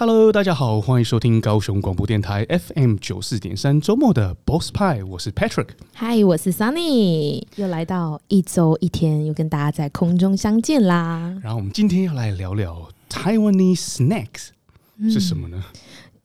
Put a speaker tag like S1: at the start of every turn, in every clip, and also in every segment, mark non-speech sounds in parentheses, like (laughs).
S1: Hello，大家好，欢迎收听高雄广播电台 FM 九四点三周末的 Boss 派，我是 Patrick。
S2: Hi，我是 Sunny，又来到一周一天，又跟大家在空中相见啦。
S1: 然后我们今天要来聊聊 Taiwanese snacks、嗯、是什么呢？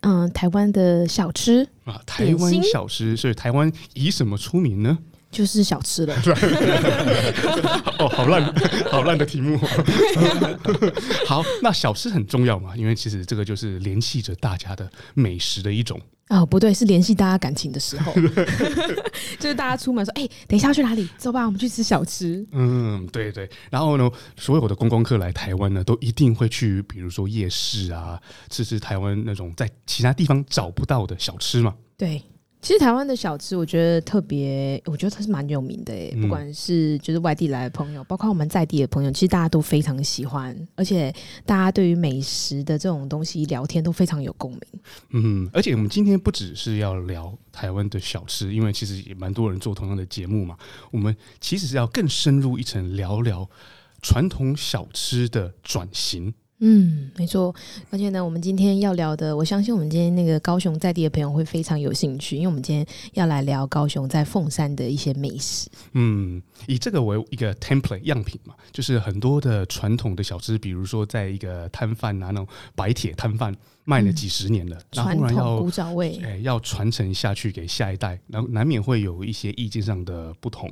S2: 嗯，台湾的小吃
S1: 啊，台湾小吃，所以台湾以什么出名呢？
S2: 就是小吃了。(laughs)
S1: 哦，好烂，好烂的题目。(laughs) 好，那小吃很重要嘛？因为其实这个就是联系着大家的美食的一种。
S2: 哦，不对，是联系大家感情的时候。(laughs) 就是大家出门说：“哎、欸，等一下要去哪里？走吧，我们去吃小吃。”
S1: 嗯，对对。然后呢，所有的观光客来台湾呢，都一定会去，比如说夜市啊，吃吃台湾那种在其他地方找不到的小吃嘛。
S2: 对。其实台湾的小吃，我觉得特别，我觉得它是蛮有名的诶。不管是就是外地来的朋友，包括我们在地的朋友，其实大家都非常喜欢，而且大家对于美食的这种东西聊天都非常有共鸣。
S1: 嗯，而且我们今天不只是要聊台湾的小吃，因为其实也蛮多人做同样的节目嘛。我们其实是要更深入一层聊聊传统小吃的转型。
S2: 嗯，没错，而且呢，我们今天要聊的，我相信我们今天那个高雄在地的朋友会非常有兴趣，因为我们今天要来聊高雄在凤山的一些美食。
S1: 嗯，以这个为一个 template 样品嘛，就是很多的传统的小吃，比如说在一个摊贩啊，那种白铁摊贩卖了几十年了，
S2: 传、嗯、统古早味，
S1: 哎，要传承下去给下一代，然后难免会有一些意见上的不同。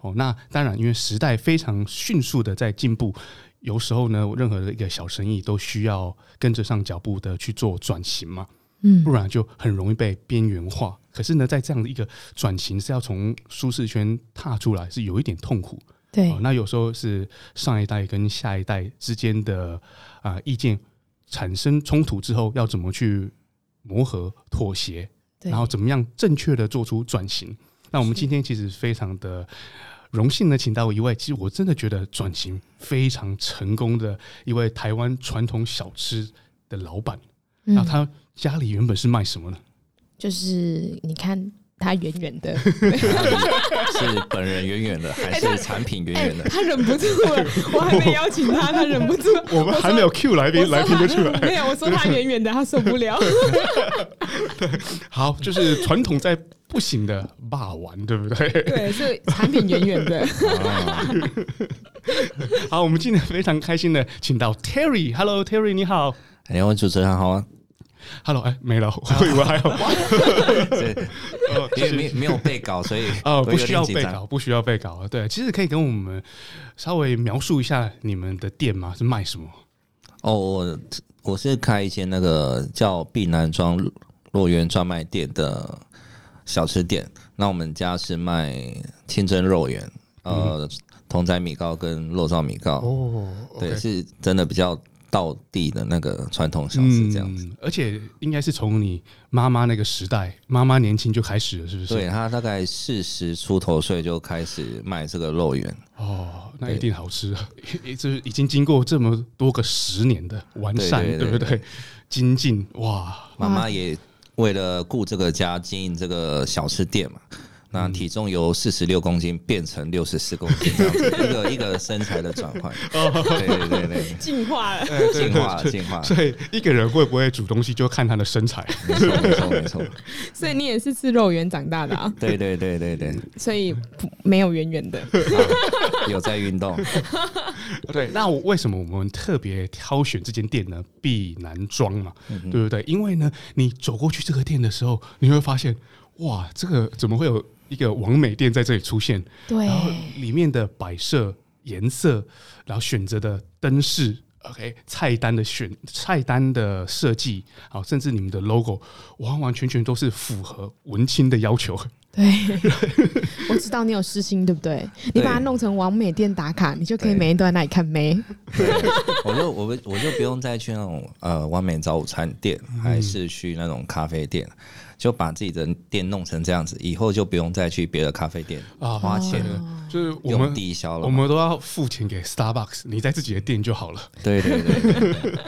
S1: 哦，那当然，因为时代非常迅速的在进步。有时候呢，任何的一个小生意都需要跟着上脚步的去做转型嘛，嗯，不然就很容易被边缘化。可是呢，在这样的一个转型是要从舒适圈踏出来，是有一点痛苦。
S2: 对，
S1: 那有时候是上一代跟下一代之间的啊、呃、意见产生冲突之后，要怎么去磨合妥协，然后怎么样正确的做出转型。那我们今天其实非常的。荣幸呢请到一位，其实我真的觉得转型非常成功的一位台湾传统小吃的老板。那、嗯、他家里原本是卖什么呢？
S2: 就是你看他远远的，(laughs)
S3: 是本人远远的，还是产品远远的、欸
S2: 欸？他忍不住了，(laughs) 我还没邀请他，他忍不住。
S1: 我们还没有 Q 来宾，来宾就出来。(laughs)
S2: 没有，我说他远远的，他受不了。
S1: 对，好，就是传统在。不行的霸王，对不对？
S2: 对，是产品远远的。(laughs)
S1: 好，我们今天非常开心的请到 Terry。Hello，Terry，你好。
S3: 两位主持人好啊。
S1: Hello，哎，没了，我以为还有。
S3: 因为没没有备稿，所以 (laughs)
S1: 哦，不需要备稿，不需要备稿。对，其实可以跟我们稍微描述一下你们的店吗？是卖什么？
S3: 哦，我我是开一间那个叫碧南庄肉圆专卖店的。小吃店，那我们家是卖清蒸肉圆，呃，同仔米糕跟肉燥米糕。哦，对，是真的比较道地的那个传统小吃这样子。
S1: 嗯，而且应该是从你妈妈那个时代，妈妈年轻就开始了，是不是？
S3: 对，她大概四十出头岁就开始卖这个肉圆。
S1: 哦，那一定好吃啊！(laughs) 这已经经过这么多个十年的完善，对不对？精进哇，
S3: 妈妈也。为了顾这个家，经营这个小吃店嘛，那体重由四十六公斤变成六十四公斤，这样子 (laughs) 一个一个身材的转换。对对对对，
S2: 进化了，
S3: 进化了，进化了。
S1: 所以一个人会不会煮东西，就看他的身材。
S3: 没错，没错，没错。(laughs)
S2: 所以你也是吃肉圆长大的啊？
S3: 对对对对对。
S2: 所以没有圆圆的，
S3: 有在运动。(laughs)
S1: 对，那我为什么我们特别挑选这间店呢？避难庄嘛，对不对？因为呢，你走过去这个店的时候，你会发现，哇，这个怎么会有一个完美店在这里出现？
S2: 对，
S1: 然后里面的摆设、颜色，然后选择的灯饰，OK，菜单的选菜单的设计，好，甚至你们的 logo，完完全全都是符合文青的要求。
S2: 对，(laughs) 我知道你有私心，对不对？你把它弄成完美店打卡，你就可以每天都在那里看妹。
S3: 我就我我就不用再去那种呃完美早午餐店，还是去那种咖啡店。就把自己的店弄成这样子，以后就不用再去别的咖啡店啊花钱了，
S1: 就是我们
S3: 抵消了，
S1: 我们都要付钱给 Starbucks，你在自己的店就好了。
S3: 对对对，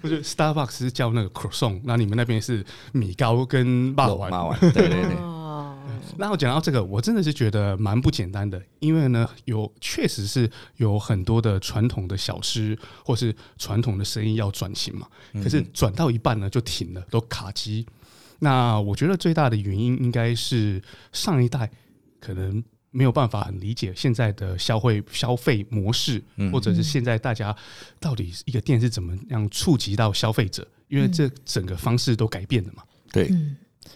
S1: 不是 (laughs) Starbucks 是叫那个 Croissant，那你们那边是米糕跟霸丸
S3: 霸王，对对对。
S1: 那我讲到这个，我真的是觉得蛮不简单的，因为呢，有确实是有很多的传统的小吃或是传统的生意要转型嘛，可是转到一半呢就停了，都卡机。那我觉得最大的原因应该是上一代可能没有办法很理解现在的消费消费模式，或者是现在大家到底一个店是怎么样触及到消费者，因为这整个方式都改变了嘛。
S3: 对。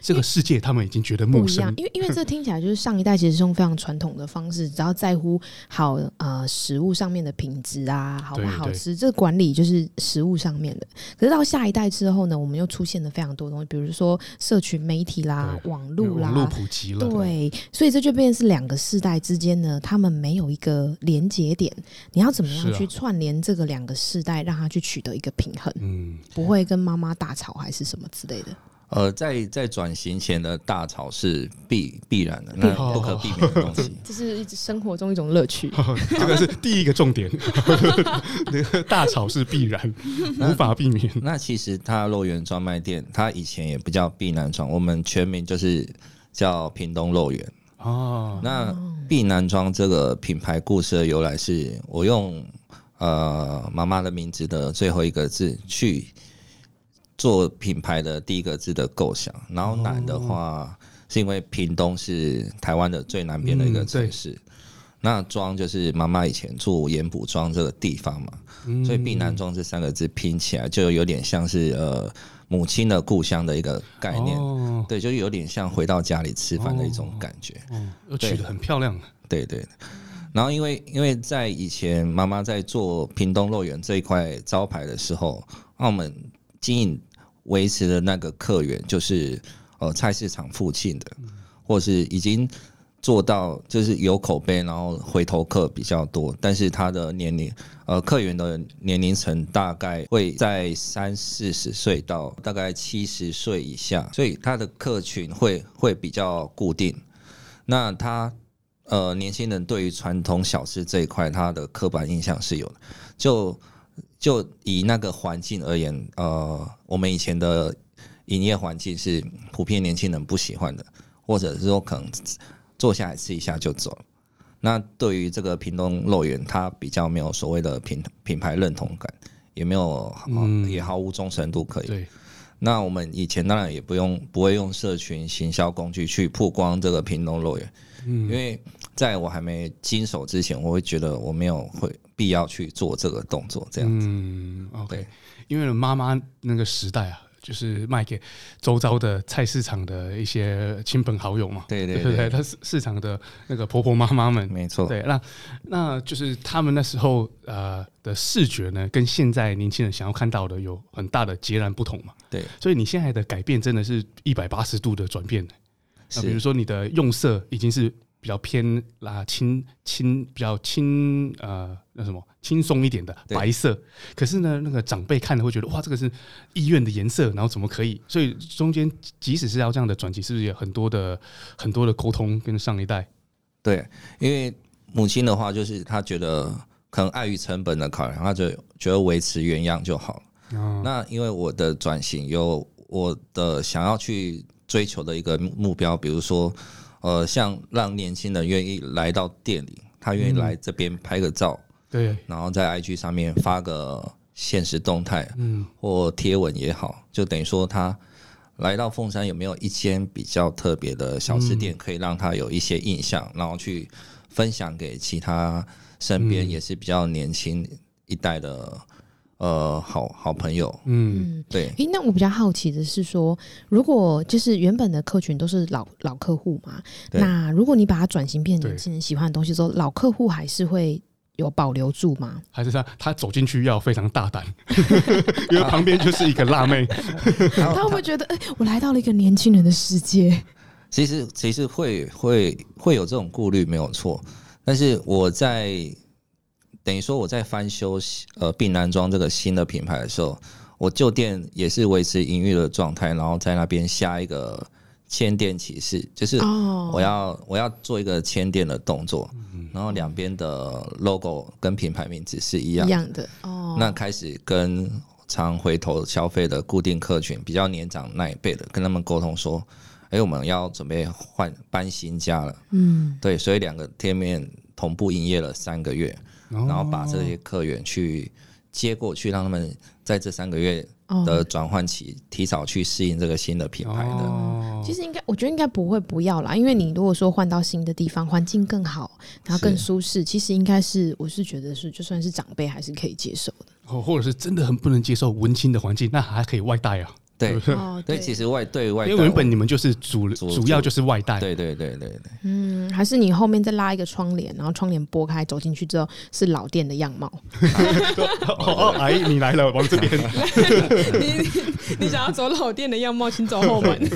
S1: 这个世界他们已经觉得陌生，
S2: 因为因为这听起来就是上一代其实是用非常传统的方式，只要在乎好呃食物上面的品质啊，好不好吃，这个管理就是食物上面的。可是到下一代之后呢，我们又出现了非常多东西，比如说社群媒体啦、网络啦，
S1: 网络普及了，
S2: 对，所以这就变成是两个世代之间呢，他们没有一个连接点。你要怎么样去串联这个两个世代，让他去取得一个平衡？嗯，不会跟妈妈大吵还是什么之类的。
S3: 呃，在在转型前的大吵是必必然的，那不可避免的东西。(laughs)
S2: 这是一直生活中一种乐趣。(laughs)
S1: 这个是第一个重点，(laughs) 那个大吵是必然，无法避免。
S3: 那其实它肉圆专卖店，它以前也不叫避南庄，我们全名就是叫屏东肉圆。哦，那避南庄这个品牌故事的由来是，我用呃妈妈的名字的最后一个字去。做品牌的第一个字的构想，然后南的话是因为屏东是台湾的最南边的一个城市，嗯、那庄就是妈妈以前住盐埔庄这个地方嘛，嗯、所以避南庄这三个字拼起来就有点像是呃母亲的故乡的一个概念，哦、对，就有点像回到家里吃饭的一种感觉，
S1: 哦哦、取得很漂亮，
S3: 对对，对。然后因为因为在以前妈妈在做屏东乐园这一块招牌的时候，澳门。经营维持的那个客源，就是呃菜市场附近的，或是已经做到就是有口碑，然后回头客比较多，但是他的年龄呃客源的年龄层大概会在三四十岁到大概七十岁以下，所以他的客群会会比较固定。那他呃年轻人对于传统小吃这一块，他的刻板印象是有的，就。就以那个环境而言，呃，我们以前的营业环境是普遍年轻人不喜欢的，或者是说可能坐下来吃一下就走了。那对于这个屏东肉圆，它比较没有所谓的品品牌认同感，也没有，嗯、也毫无忠诚度可以。对。那我们以前当然也不用不会用社群行销工具去曝光这个屏东肉圆，嗯，因为在我还没经手之前，我会觉得我没有会。必要去做这个动作，这样子。嗯
S1: ，OK，因为妈妈那个时代啊，就是卖给周遭的菜市场的一些亲朋好友嘛。
S3: 对对对，
S1: 对，他市市场的那个婆婆妈妈们，
S3: 没错。
S1: 对，那那就是他们那时候呃的视觉呢，跟现在年轻人想要看到的有很大的截然不同嘛。
S3: 对，
S1: 所以你现在的改变真的是一百八十度的转变。那比如说你的用色已经是。比较偏啦，轻轻比较轻呃，那什么轻松一点的白色。可是呢，那个长辈看了会觉得哇，这个是医院的颜色，然后怎么可以？所以中间即使是要这样的转机，是不是有很多的很多的沟通跟上一代？
S3: 对，因为母亲的话就是她觉得可能碍于成本的考量，她就觉得维持原样就好。哦、那因为我的转型有我的想要去追求的一个目标，比如说。呃，像让年轻人愿意来到店里，他愿意来这边拍个照，
S1: 嗯、对，
S3: 然后在 IG 上面发个现实动态，嗯，或贴文也好，就等于说他来到凤山有没有一间比较特别的小吃店，可以让他有一些印象，嗯、然后去分享给其他身边也是比较年轻一代的。呃，好好朋友，嗯，对。
S2: 诶，那我比较好奇的是说，如果就是原本的客群都是老老客户嘛，那如果你把它转型变成年轻人喜欢的东西之后，老客户还是会有保留住吗？
S1: 还是他他走进去要非常大胆，(laughs) 因为旁边就是一个辣妹，(laughs)
S2: 他会不会觉得，哎、欸，我来到了一个年轻人的世界？
S3: 其实其实会会会有这种顾虑没有错，但是我在等于说我在翻修呃并南庄这个新的品牌的时候，我旧店也是维持营运的状态，然后在那边下一个签店启事，就是我要、oh. 我要做一个签店的动作，然后两边的 logo 跟品牌名字是一样的，一样的哦。那开始跟常回头消费的固定客群，比较年长那一辈的，跟他们沟通说，哎，我们要准备换搬新家了，嗯，对，所以两个店面同步营业了三个月，然后把这些客源去接过去，让他们在这三个月的转换期提早去适应这个新的品牌的。
S2: 哦、其实应该，我觉得应该不会不要啦，因为你如果说换到新的地方，环境更好，然后更舒适，其实应该是，我是觉得是，就算是长辈还是可以接受的。
S1: 哦，或者是真的很不能接受文青的环境，那还可以外带啊。
S3: 对，对，其实外对外，
S1: 因为原本你们就是主主要就是外带，
S3: 对对对对对。
S2: 嗯，还是你后面再拉一个窗帘，然后窗帘拨开，走进去之后是老店的样貌。
S1: 哦，阿姨你来了，往这边。(laughs)
S2: 你你想要走老店的样貌，请走后门。(laughs)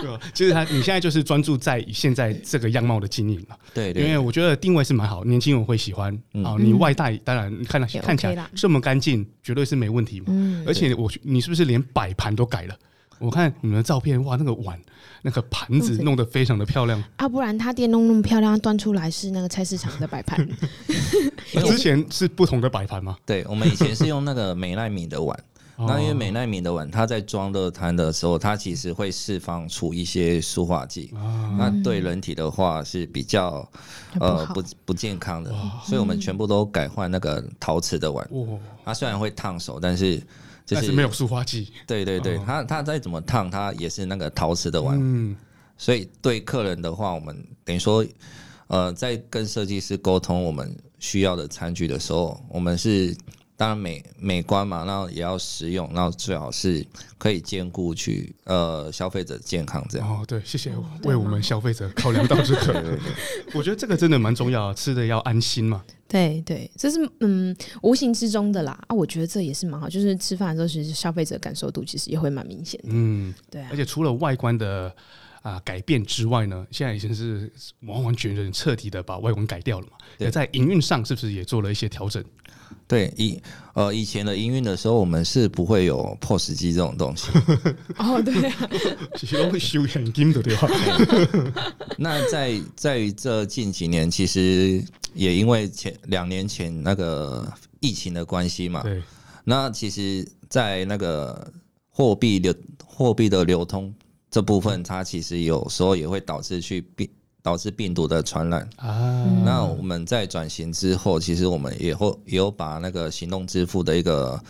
S1: 对其实他你现在就是专注在现在这个样貌的经营了。
S3: 对对。
S1: 因为我觉得定位是蛮好，年轻人会喜欢啊。你外带当然你看看起来这么干净，绝对是没问题嘛。嗯。而且我你是不是连摆盘都改了，我看你们的照片，哇，那个碗、那个盘子弄得非常的漂亮。(laughs)
S2: 啊，不然他店弄那么漂亮，端出来是那个菜市场的摆盘。(laughs)
S1: 之前是不同的摆盘吗？
S3: 对，我们以前是用那个美奈米的碗。(laughs) 那因为美奈米的碗，它在装热摊的时候，它其实会释放出一些塑化剂，那对人体的话是比较呃不不健康的，所以我们全部都改换那个陶瓷的碗。它虽然会烫手，但是。
S1: 但是没有塑化剂。
S3: 对对对，它它再怎么烫，它也是那个陶瓷的碗。嗯，所以对客人的话，我们等于说，呃，在跟设计师沟通我们需要的餐具的时候，我们是。当然美美观嘛，然后也要实用，然后最好是可以兼顾去呃消费者健康这样。
S1: 哦，对，谢谢为我们消费者考量到这个。(laughs) 对对对，我觉得这个真的蛮重要，吃的要安心嘛。
S2: 对对，这是嗯无形之中的啦啊，我觉得这也是蛮好，就是吃饭的时候其实消费者感受度其实也会蛮明显的。嗯，对啊。
S1: 而且除了外观的啊改变之外呢，现在已经是完完全全彻底的把外观改掉了嘛。对，在营运上是不是也做了一些调整？
S3: 对，以呃以前的营运的时候，我们是不会有 POS 机这种东西。(laughs)
S2: 哦，对啊，
S1: 其实都会收现金的对吧？
S3: 那在在于这近几年，其实也因为前两年前那个疫情的关系嘛，对。那其实，在那个货币流货币的流通这部分，它其实有时候也会导致去变。导致病毒的传染啊！那我们在转型之后，其实我们也会也有把那个行动支付的一个。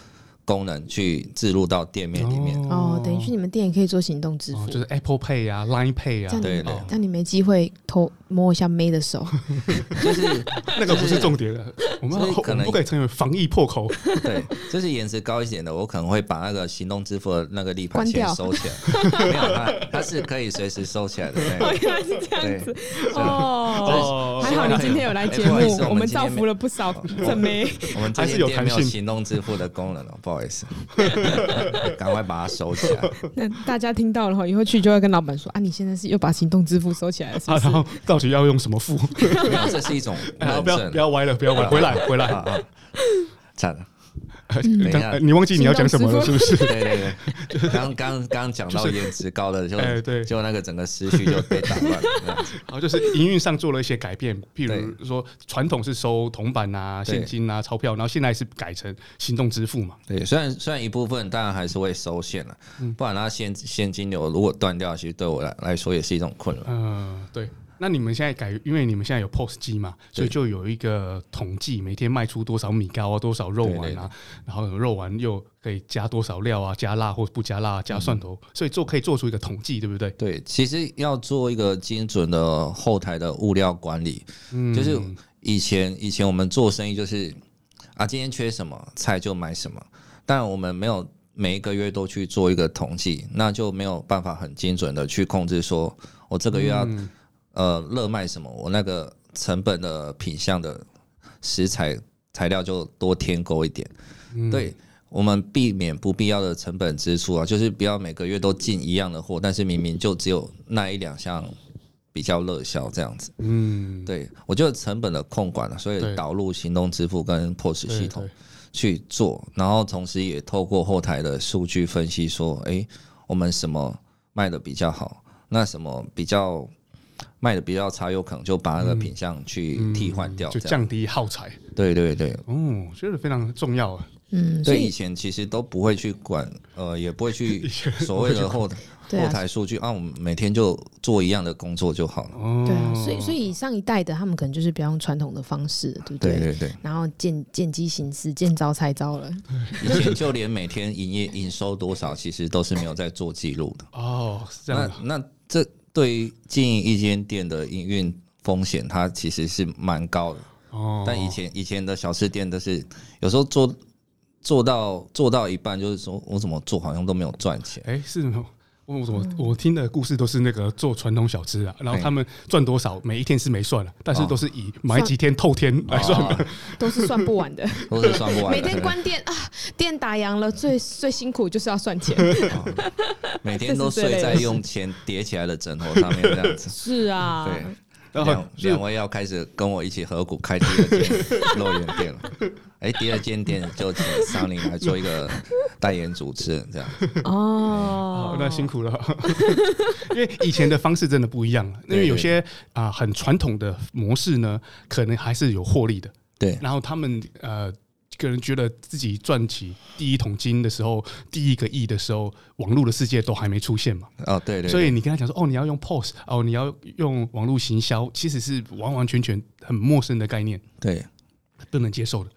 S3: 功能去置入到店面里面
S2: 哦，等于去你们店也可以做行动支付，
S1: 就是 Apple Pay 啊、Line Pay 啊，
S3: 对对。
S2: 但你没机会偷摸一下 May 的手，
S3: 就是
S1: 那个不是重点了。我们可能不可以成为防疫破口。
S3: 对，就是颜值高一点的，我可能会把那个行动支付的那个立牌先收起来。没有，它它是可以随时收起来的。(laughs)
S2: 原来是这样子哦。还好你今天有来节目，我们造福了不少正妹。
S3: 我们还是有没有行动支付的功能哦，不好。意思，(laughs) 赶快把它收起来。
S2: 那大家听到了哈，以后去就会跟老板说：“啊，你现在是又把行动支付收起来了是不是？”
S1: 到底要用什么付？
S3: 没有，这是一种 (laughs)
S1: 不要不要歪了，不要歪，回来回来啊！
S3: 惨了。
S1: 你忘记你要讲什么了，是不是？
S3: 对对对，刚刚刚讲到颜值高的，就 (laughs) 对，就那个整个思绪就被打乱了。(laughs)
S1: 然后就是营运上做了一些改变，譬如说传统是收铜板啊、现金啊、钞票，然后现在是改成行动支付嘛。
S3: 对，虽然虽然一部分当然还是会收现了，不然它现现金流如果断掉，其实对我来来说也是一种困扰。
S1: 嗯，对。那你们现在改，因为你们现在有 POS 机嘛，所以就有一个统计，每天卖出多少米糕啊，多少肉丸啊，然后肉丸又可以加多少料啊，加辣或不加辣，加蒜头，所以做可以做出一个统计，对不对？
S3: 对，其实要做一个精准的后台的物料管理，嗯，就是以前以前我们做生意就是啊，今天缺什么菜就买什么，但我们没有每一个月都去做一个统计，那就没有办法很精准的去控制说我这个月要。呃，热卖什么？我那个成本的品相的食材材料就多添购一点。嗯、对，我们避免不必要的成本支出啊，就是不要每个月都进一样的货，但是明明就只有那一两项比较热销这样子。嗯，对，我觉得成本的控管，所以导入行动支付跟 POS 系统去做，然后同时也透过后台的数据分析说，哎，我们什么卖的比较好，那什么比较卖的比较差，有可能就把那个品相去替换掉，
S1: 就降低耗材。
S3: 对对对，
S1: 哦，觉得非常重要啊。
S2: 嗯，
S3: 所以以前其实都不会去管，呃，也不会去 (laughs) 所谓的后台后台数据啊，我们每天就做一样的工作就好了。
S2: 对啊，所以所以上一代的他们可能就是比较用传统的方式，对不对？
S3: 对对对。
S2: 然后见见机行事，见招拆招了。(laughs)
S3: 以前就连每天营业营收多少，其实都是没有在做记录的。
S1: 哦，是这样。
S3: 那那这对于经营一间店的营运风险，它其实是蛮高的。哦。但以前以前的小吃店都是有时候做。做到做到一半，就是说我怎么做好像都没有赚钱。
S1: 哎、欸，是吗？我我我听的故事都是那个做传统小吃啊，然后他们赚多少，每一天是没算了，但是都是以买几天透天来算的，
S2: 都是算不完的，
S3: 都是算不完。
S2: 每天关店啊，店打烊了，最最辛苦就是要算钱，
S3: 每天都睡在用钱叠起来的枕头上面这样子。
S2: 是啊，
S3: 对。两两位要开始跟我一起合股开第二间肉圆店了。哎，第二间店就请桑尼来做一个代言主持人，这样。
S2: 哦，
S1: 好，那辛苦了。(laughs) 因为以前的方式真的不一样，因为有些啊很传统的模式呢，可能还是有获利的。
S3: 对，
S1: 然后他们呃。个人觉得自己赚起第一桶金的时候，第一个亿的时候，网络的世界都还没出现嘛？
S3: 哦，对对。
S1: 所以你跟他讲说，哦，你要用 POS，哦，你要用网络行销，其实是完完全全很陌生的概念，
S3: 对，
S1: 不能接受的。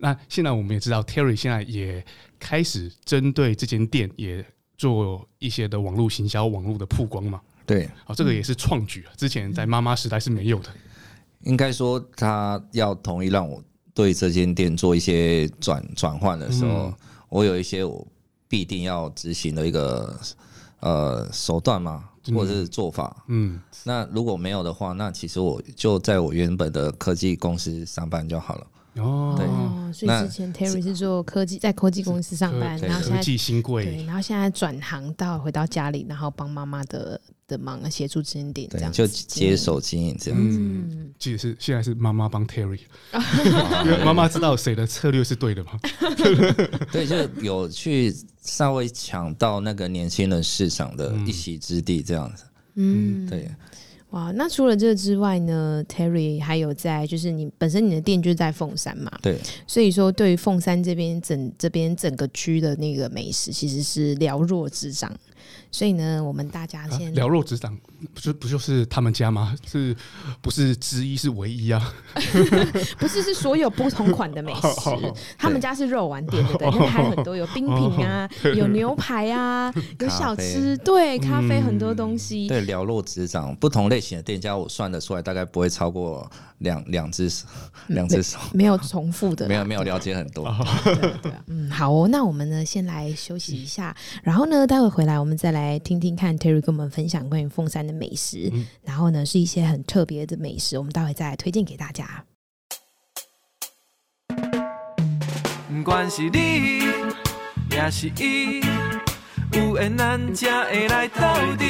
S1: 那现在我们也知道，Terry 现在也开始针对这间店也做一些的网络行销、网络的曝光嘛？
S3: 对，
S1: 哦，这个也是创举啊，之前在妈妈时代是没有的。
S3: 应该说，他要同意让我。对这间店做一些转转换的时候，嗯、我有一些我必定要执行的一个呃手段嘛，或者是做法。嗯，那如果没有的话，那其实我就在我原本的科技公司上班就好了。
S1: 哦，
S2: 对，所以之前 Terry 是做科技，在科技公司上班，然后现在
S1: 对，
S2: 然后现在转行到回到家里，然后帮妈妈的的忙协助经营点，这样
S3: 就接手经营这样子。
S1: 嗯，其实是现在是妈妈帮 Terry，因 (laughs) 为妈妈知道谁的策略是对的嘛。(laughs)
S3: 对，就有去稍微抢到那个年轻人市场的一席之地，这样子。嗯，对。
S2: 哇，那除了这个之外呢，Terry 还有在就是你本身你的店就是在凤山嘛，
S3: 对，
S2: 所以说对于凤山这边整这边整个区的那个美食其实是了若指掌。所以呢，我们大家先、啊、
S1: 了若指掌，不就不就是他们家吗？是不是之一？是唯一啊？(laughs)
S2: 不是，是所有不同款的美食。(laughs) 他们家是肉丸店，对不对？那还有很多有冰品啊，有牛排啊，(laughs) 有小吃，对，咖啡很多东西。
S3: 对，了若指掌，不同类型的店家，我算得出来，大概不会超过两两只手，两只手
S2: 没有重复的，
S3: 没有没有了解很多。
S2: 对对，嗯，好哦，那我们呢，先来休息一下，然后呢，待会回来我们再来。来听听看，Terry 跟我们分享关于凤山的美食，嗯、然后呢，是一些很特别的美食，我们待会再来推荐给大家。不管是你，也是伊，有缘咱才会来斗阵。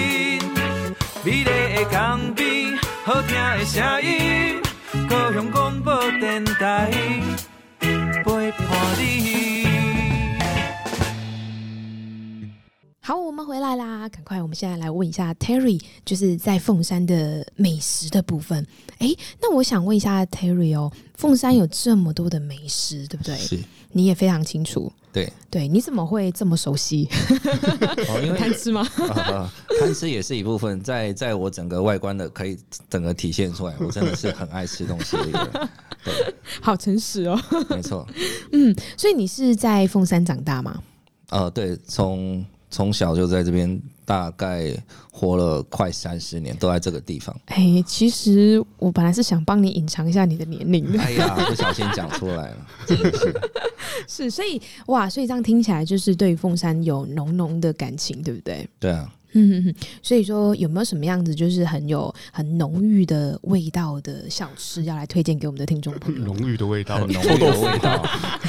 S2: 美丽的江边，好听的声音，高雄广播电台陪伴你。好，我们回来啦！赶快，我们现在来问一下 Terry，就是在凤山的美食的部分。哎，那我想问一下 Terry 哦，凤山有这么多的美食，对不对？
S3: 是，
S2: 你也非常清楚。
S3: 对，
S2: 对，你怎么会这么熟悉？
S3: 哦，因为
S2: 贪吃吗？
S3: 啊，贪吃也是一部分，在在我整个外观的可以整个体现出来。我真的是很爱吃东西的一个人。(laughs) 对，
S2: 好诚实哦。
S3: 没错。
S2: 嗯，所以你是在凤山长大吗？
S3: 呃，对，从。从小就在这边，大概活了快三十年，都在这个地方。
S2: 哎、欸，其实我本来是想帮你隐藏一下你的年龄的。
S3: 哎呀，不小心讲出来了，(laughs) 真的是。
S2: 是，所以哇，所以这样听起来就是对凤山有浓浓的感情，对不对？
S3: 对啊。
S2: 嗯哼哼，所以说有没有什么样子就是很有很浓郁的味道的小吃要来推荐给我们的听众朋友？
S1: 浓郁的味道，
S3: 很浓郁的味道，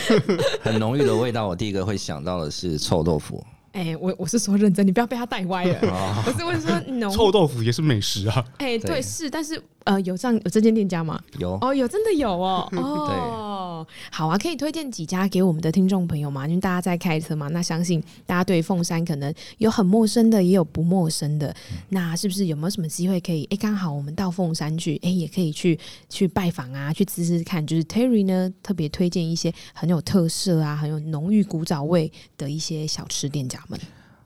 S3: (laughs) 很浓郁的味道。我第一个会想到的是臭豆腐。
S2: 哎、欸，我我是说认真，你不要被他带歪了。(laughs) 我是问说浓
S1: 臭豆腐也是美食啊。
S2: 哎、欸，对，是，但是呃，有这样有这间店家吗？
S3: 有
S2: 哦，有真的有哦。(laughs) 哦，好啊，可以推荐几家给我们的听众朋友吗？因为大家在开车嘛，那相信大家对凤山可能有很陌生的，也有不陌生的。嗯、那是不是有没有什么机会可以？哎、欸，刚好我们到凤山去，哎、欸，也可以去去拜访啊，去吃吃看。就是 Terry 呢，特别推荐一些很有特色啊，很有浓郁古早味的一些小吃店家们。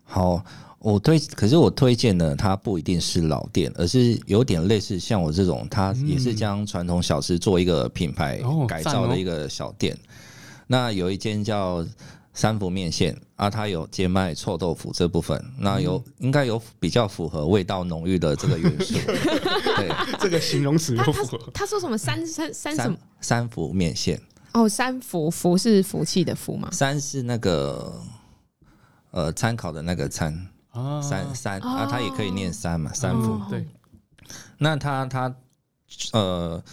S3: 好，我推，可是我推荐呢它不一定是老店，而是有点类似像我这种，它也是将传统小吃做一个品牌改造的一个小店。哦哦、那有一间叫三福面线啊，它有兼卖臭豆腐这部分，那有、嗯、应该有比较符合味道浓郁的这个元素。(laughs) 对，
S1: 这个形容词又符合。
S2: 他说什么三三三什么？
S3: 三福面线。
S2: 哦，三福福是福气的福吗？
S3: 三是那个。呃，参考的那个参，三三啊，他也可以念三嘛，三福。对，那他他呃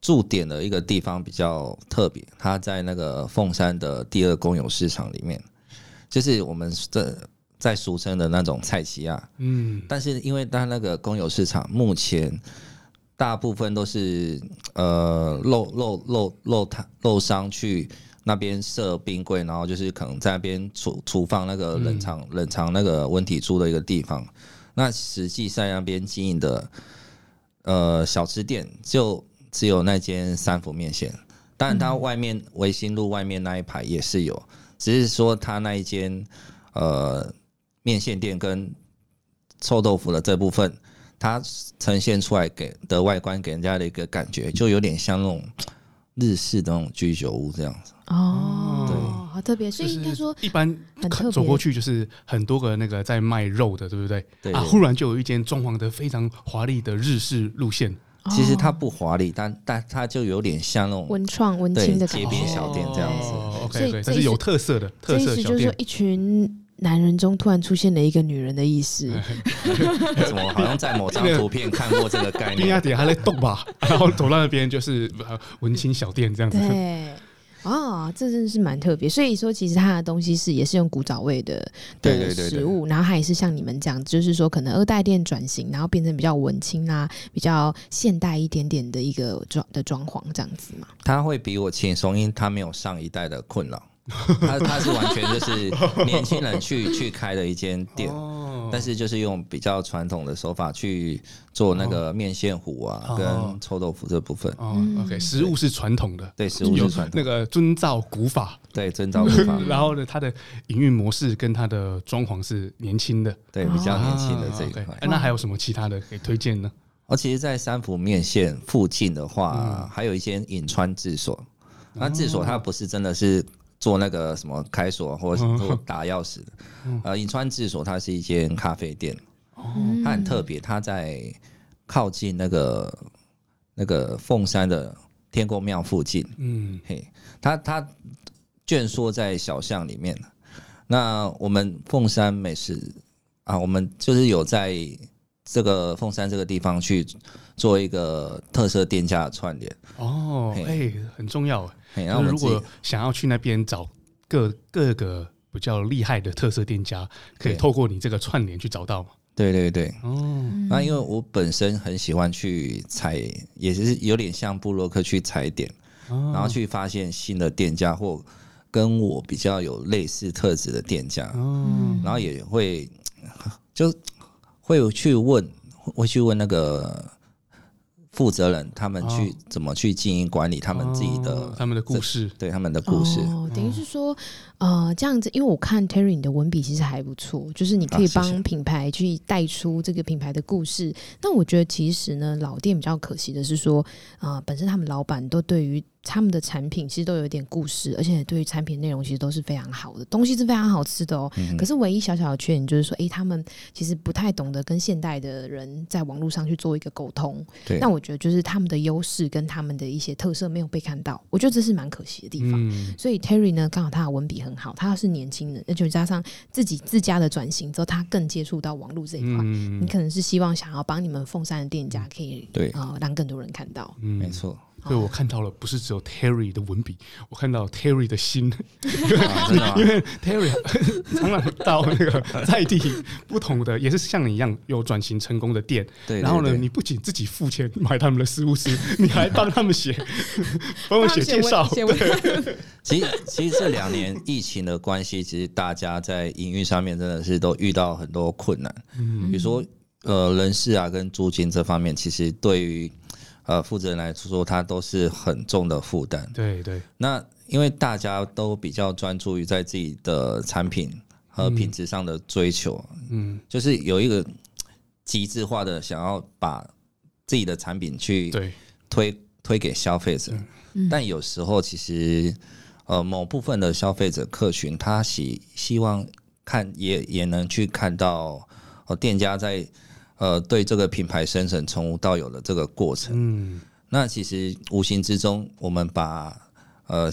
S3: 驻点的一个地方比较特别，他在那个凤山的第二公有市场里面，就是我们这在俗称的那种菜市仔。嗯，但是因为他那个公有市场目前大部分都是呃漏漏漏漏摊漏商去。那边设冰柜，然后就是可能在那边储储放那个冷藏、嗯、冷藏那个温体猪的一个地方。那实际在那边经营的呃小吃店，就只有那间三福面线。当然，它外面维新路外面那一排也是有，只是说它那一间呃面线店跟臭豆腐的这部分，它呈现出来给的外观给人家的一个感觉，就有点像那种日式的那种居酒屋这样子。
S2: 哦，对，好特别，所以应该说
S1: 一般走过去就是很多个那个在卖肉的，对不对？
S3: 对
S1: 啊，忽然就有一间装潢的非常华丽的日式路线。
S3: 其实它不华丽，但但它就有点像那种
S2: 文创文青的
S3: 街边小店这样子。
S1: OK，但是有特色的特色小店。
S2: 就是说一群男人中突然出现了一个女人的意思。(laughs)
S3: 怎么好像在某张图片看过这个概念？
S1: 丁亚迪还在动吧？然后走到那边就是文青小店这样子。
S2: 对。哦，这真的是蛮特别。所以说，其实它的东西是也是用古早味的的食物，然后它也是像你们讲，就是说可能二代店转型，然后变成比较文青啊，比较现代一点点的一个装的装潢这样子嘛。
S3: 它会比我轻松，因为它没有上一代的困扰。(laughs) 它它是完全就是 (laughs) 年轻人去去开的一间店。但是就是用比较传统的手法去做那个面线糊啊，跟臭豆腐这部分。
S1: 哦，OK，食物是传统的，
S3: 对，食物是传统，
S1: 那个遵照古法，
S3: 对，遵照古法。(laughs)
S1: 然后呢，它的营运模式跟它的装潢是年轻的，
S3: 对，比较年轻的这一块。
S1: 那还有什么其他的可以推荐呢？
S3: 而其实，在三福面线附近的话，还有一间隐川治所。那治所它不是真的是。做那个什么开锁或者是做打钥匙的，呃，银川治所它是一间咖啡店，它很特别，它在靠近那个那个凤山的天公庙附近，嗯，嘿，它它蜷缩在小巷里面。那我们凤山美食啊，我们就是有在这个凤山这个地方去做一个特色店家的串联。
S1: 哦，哎，很重要。然后如果想要去那边找各各个比较厉害的特色店家，可以透过你这个串联去找到嘛？
S3: 对对对，哦，那因为我本身很喜欢去踩，也是有点像布洛克去踩点，然后去发现新的店家或跟我比较有类似特质的店家，然后也会就会有去问，会去问那个。负责人他们去怎么去经营管理他们自己的、
S1: 哦、他们的故事，
S3: 对他们的故事，
S2: 哦，等于是说，呃，这样子，因为我看 Terry 你的文笔其实还不错，就是你可以帮品牌去带出这个品牌的故事。啊、那我觉得其实呢，老店比较可惜的是说，啊、呃，本身他们老板都对于。他们的产品其实都有一点故事，而且对于产品内容其实都是非常好的，东西是非常好吃的哦。嗯、可是唯一小小的缺点就是说，诶，他们其实不太懂得跟现代的人在网络上去做一个沟通。对。那我觉得就是他们的优势跟他们的一些特色没有被看到，我觉得这是蛮可惜的地方。嗯、所以 Terry 呢，刚好他的文笔很好，他是年轻人，而且加上自己自家的转型之后，他更接触到网络这一块。嗯、你可能是希望想要帮你们凤山的店家可以对啊、呃，让更多人看到。
S3: 嗯，没错。
S1: 所以我看到了，不是只有 Terry 的文笔，我看到 Terry 的心，(laughs) 因为 Terry (laughs) 常常到那个在地不同的，也是像你一样有转型成功的店。对，然后呢，你不仅自己付钱买他们的食物吃，你还帮他们写，(laughs) 帮我写介绍。
S3: 其实，其实这两年疫情的关系，其实大家在营运上面真的是都遇到很多困难。嗯，比如说呃人事啊，跟租金这方面，其实对于呃，负责人来说，他都是很重的负担。
S1: 对对。
S3: 那因为大家都比较专注于在自己的产品和品质上的追求，嗯，就是有一个极致化的想要把自己的产品去推对推给消费者。嗯。但有时候其实，呃，某部分的消费者客群，他希希望看也也能去看到，呃，店家在。呃，对这个品牌生成从无到有的这个过程，嗯，那其实无形之中，我们把呃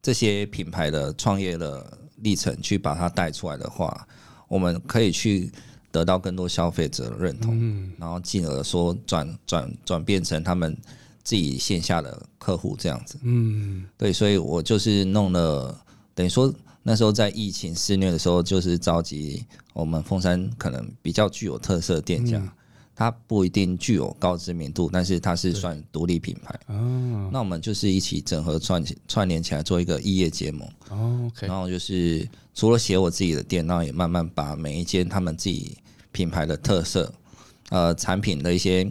S3: 这些品牌的创业的历程去把它带出来的话，我们可以去得到更多消费者的认同，嗯，然后进而说转转转变成他们自己线下的客户这样子，嗯，对，所以我就是弄了，等于说。那时候在疫情肆虐的时候，就是召集我们凤山可能比较具有特色的店家，它不一定具有高知名度，但是它是算独立品牌。哦，那我们就是一起整合串串联起来做一个异业结盟。哦。然后就是除了写我自己的店，然后也慢慢把每一间他们自己品牌的特色，呃，产品的一些，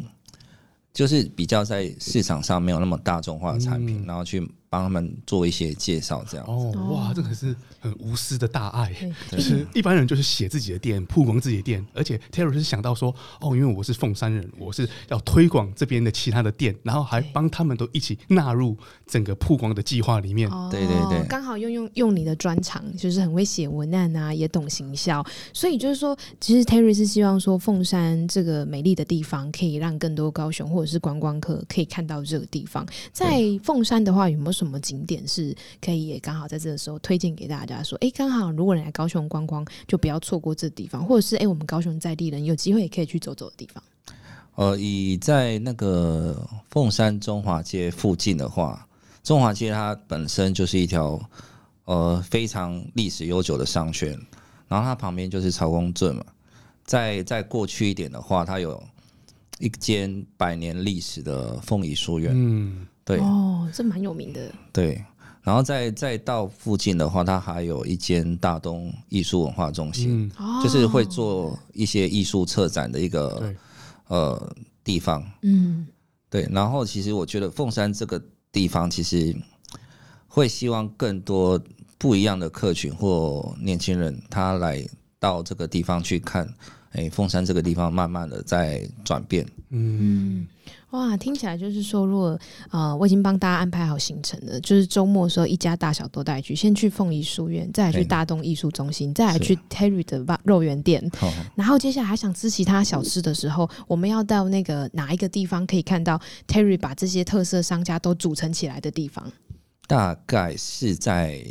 S3: 就是比较在市场上没有那么大众化的产品，然后去。帮他们做一些介绍，这样
S1: 哦，哇，这可是很无私的大爱。就是一般人就是写自己的店，(laughs) 曝光自己的店，而且 Terry 是想到说，哦，因为我是凤山人，我是要推广这边的其他的店，然后还帮他们都一起纳入整个曝光的计划里面。
S2: 对对对，刚好用用用你的专长，就是很会写文案啊，也懂行销，所以就是说，其实 Terry 是希望说，凤山这个美丽的地方，可以让更多高雄或者是观光客可以看到这个地方。在凤山的话，有没有？什么景点是可以也刚好在这个时候推荐给大家？说，哎，刚好如果你来高雄观光，就不要错过这地方，或者是哎，我们高雄在地人有机会也可以去走走的地方。
S3: 呃，以在那个凤山中华街附近的话，中华街它本身就是一条呃非常历史悠久的商圈，然后它旁边就是曹公镇嘛。再再过去一点的话，它有一间百年历史的凤仪书院。嗯。对
S2: 哦，这蛮有名的。
S3: 对，然后再再到附近的话，它还有一间大东艺术文化中心，嗯、就是会做一些艺术策展的一个呃地方。嗯，对。然后其实我觉得凤山这个地方，其实会希望更多不一样的客群或年轻人，他来到这个地方去看。哎，凤山这个地方慢慢的在转变。
S2: 嗯，哇，听起来就是说，如果啊、呃，我已经帮大家安排好行程了，就是周末的时候，一家大小都带去，先去凤仪书院，再来去大东艺术中心，再来去 Terry 的肉圆店，然后接下来还想吃其他小吃的时候，我们要到那个哪一个地方可以看到 Terry 把这些特色商家都组成起来的地方？
S3: 大概是在。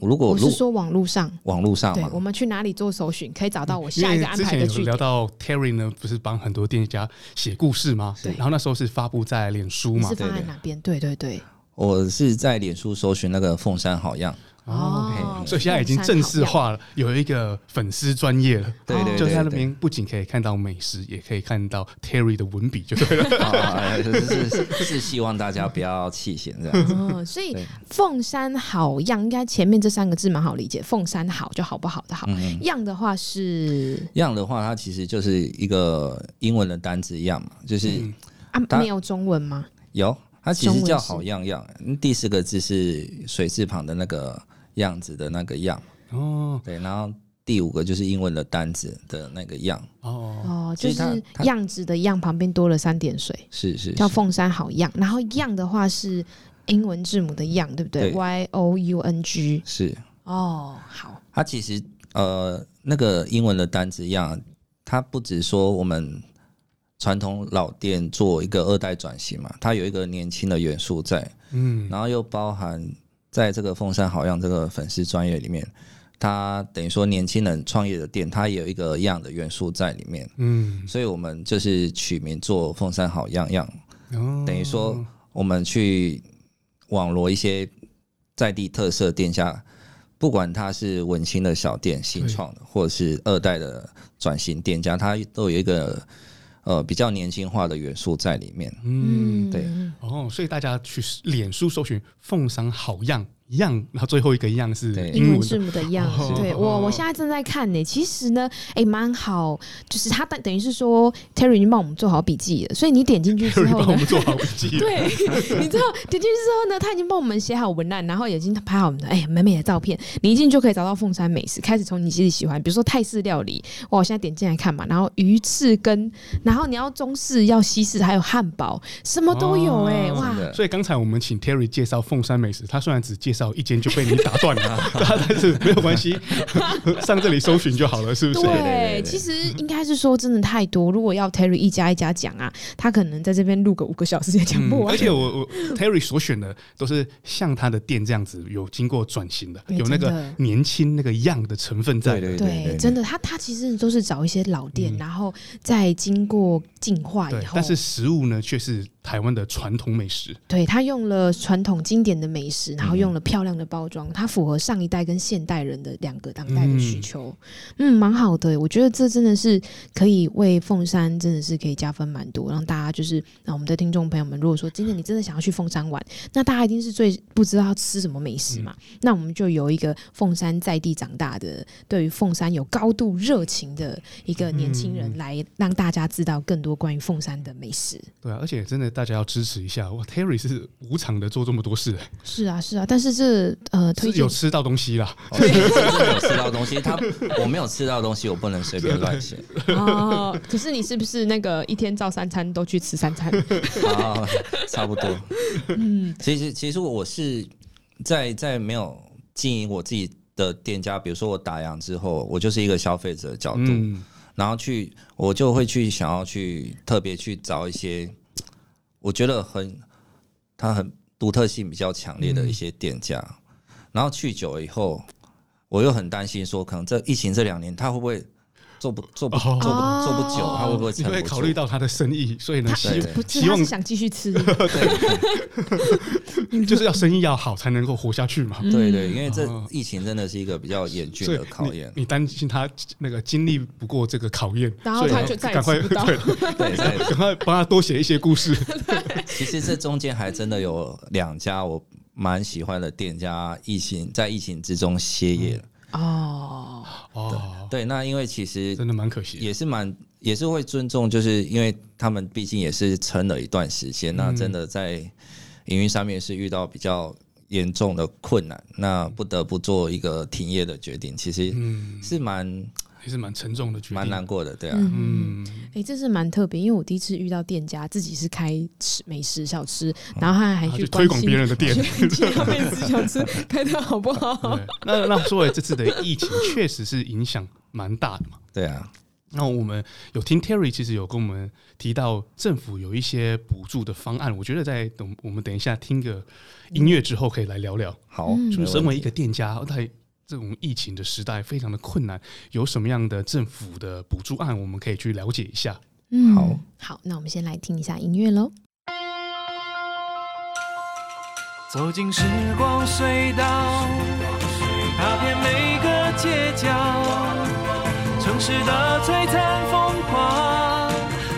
S3: 如果
S2: 我是说网络上，
S3: 网络上，对，
S2: 我们去哪里做搜寻，可以找到我下一个安排的去。
S1: 聊到 Terry 呢，不是帮很多店家写故事吗？对。然后那时候是发布在脸书嘛？
S2: 是放在哪边？对对对。
S3: 我是在脸书搜寻那个凤山好样。
S1: 哦所以现在已经正式化了，有一个粉丝专业了。
S3: 对对，
S1: 就在那边不仅可以看到美食，也可以看到 Terry 的文笔，就对了。(laughs)
S3: 啊，是是是，希望大家不要弃嫌这样。
S2: 哦，所以凤山好样，应该前面这三个字蛮好理解，凤山好就好不好的好。样的话是
S3: 样的话，它其实就是一个英文的单字样嘛，就是
S2: 啊，没有中文吗？
S3: 有，它其实叫好样样，第四个字是水字旁的那个。样子的那个样。哦，对，然后第五个就是英文的单子的那个样。
S2: 哦哦，就是样子的样旁边多了三点水，
S3: 是。是，是
S2: 叫凤山好样，然后样的话是英文字母的样，对不对，对？Y O U N G
S3: 是。
S2: 哦，好，
S3: 它其实呃那个英文的单字样，它不只说我们传统老店做一个二代转型嘛，它有一个年轻的元素在，嗯，然后又包含在这个凤山好样这个粉丝专业里面，它等于说年轻人创业的店，它也有一个样的元素在里面，嗯，所以我们就是取名做凤山好样样，哦，等于说我们去网罗一些在地特色店家，不管他是文青的小店新创的，或者是二代的转型店家，他都有一个。呃，比较年轻化的元素在里面。嗯，对。
S1: 哦，所以大家去脸书搜寻“凤山好样”。样，然后最后一个一样是英文
S2: 字母的样。对我，我现在正在看呢。其实呢，哎，蛮好，就是他等等于是说，Terry 已经帮我们做好笔记了。所以你点进去之后呢，
S1: 帮我们做好笔记。
S2: 对，(laughs) 你知道点进去之后呢，他已经帮我们写好文案，然后已经拍好我们的哎呀美美的照片。你一进就可以找到凤山美食，开始从你自己喜欢，比如说泰式料理，哇，我现在点进来看嘛。然后鱼翅跟，然后你要中式，要西式，还有汉堡，什么都有哎，哇！
S1: 所以刚才我们请 Terry 介绍凤山美食，他虽然只介绍一间就被你打断了，(laughs) 但是没有关系，(laughs) 上这里搜寻就好了，是不是？
S2: 对，其实应该是说真的太多，如果要 Terry 一家一家讲啊，他可能在这边录个五个小时也讲不完。
S1: 而且我我 Terry 所选的都是像他的店这样子，有经过转型的，有那个年轻那个样的成分在。
S2: 对对，真的，他他其实都是找一些老店，然后再经过进化以后，
S1: 但是食物呢却是台湾的传统美食。
S2: 对，他用了传统经典的美食，然后用了漂亮的。包装它符合上一代跟现代人的两个当代的需求，嗯，蛮、嗯、好的。我觉得这真的是可以为凤山真的是可以加分蛮多，让大家就是那我们的听众朋友们，如果说今天你真的想要去凤山玩，那大家一定是最不知道吃什么美食嘛。嗯、那我们就有一个凤山在地长大的，对于凤山有高度热情的一个年轻人，来让大家知道更多关于凤山的美食。
S1: 对啊，而且真的大家要支持一下哇，Terry 是无偿的做这么多事。
S2: 是啊，是啊，但是这。呃，
S1: 推有吃到东西啦，
S3: 有吃到东西。他我没有吃到东西，我不能随便乱写。
S2: 哦，可是你是不是那个一天照三餐都去吃三餐？
S3: 啊，(laughs) 差不多。嗯，其实其实我是在在没有经营我自己的店家，比如说我打烊之后，我就是一个消费者的角度，嗯、然后去我就会去想要去特别去找一些我觉得很它很独特性比较强烈的一些店家。嗯然后去久了以后，我又很担心说，可能这疫情这两年它会不会做不做不做不做不久，他会不会撑不住？因为
S1: 考虑到他的生意，所以呢，希
S2: 希望想继续吃，(laughs) (laughs)
S1: 就是要生意要好才能够活下去嘛。
S3: 对对，因为这疫情真的是一个比较严峻的考验。
S1: 你担心他那个经历不过这个考验，
S2: 然后他就赶快对 (laughs)
S3: 对，
S1: 赶快帮他多写一些故事。
S3: 其实这中间还真的有两家我。蛮喜欢的店家，疫情在疫情之中歇业了。哦。哦，对，那因为其实
S1: 真的蛮可惜，
S3: 也是蛮也是会尊重，就是因为他们毕竟也是撑了一段时间，那真的在营运上面是遇到比较严重的困难，那不得不做一个停业的决定，其实是蛮。
S1: 其实蛮沉重的，
S3: 蛮难过的，对啊，
S2: 嗯，哎、欸，这是蛮特别，因为我第一次遇到店家自己是开吃美食小吃，然后他还去
S1: 推广别人的店，
S2: 美食小吃开的好不好？
S1: 那那作为这次的疫情，确实是影响蛮大的嘛。
S3: 对啊，
S1: 那我们有听 Terry 其实有跟我们提到政府有一些补助的方案，我觉得在等我们等一下听个音乐之后，可以来聊聊。
S3: 好，
S1: 就是身为一个店家，在这种疫情的时代非常的困难，有什么样的政府的补助案，我们可以去了解一下。
S2: 嗯，好，好，那我们先来听一下音乐喽。
S4: 走进时光隧道，踏遍每个街角，城市的璀璨风光，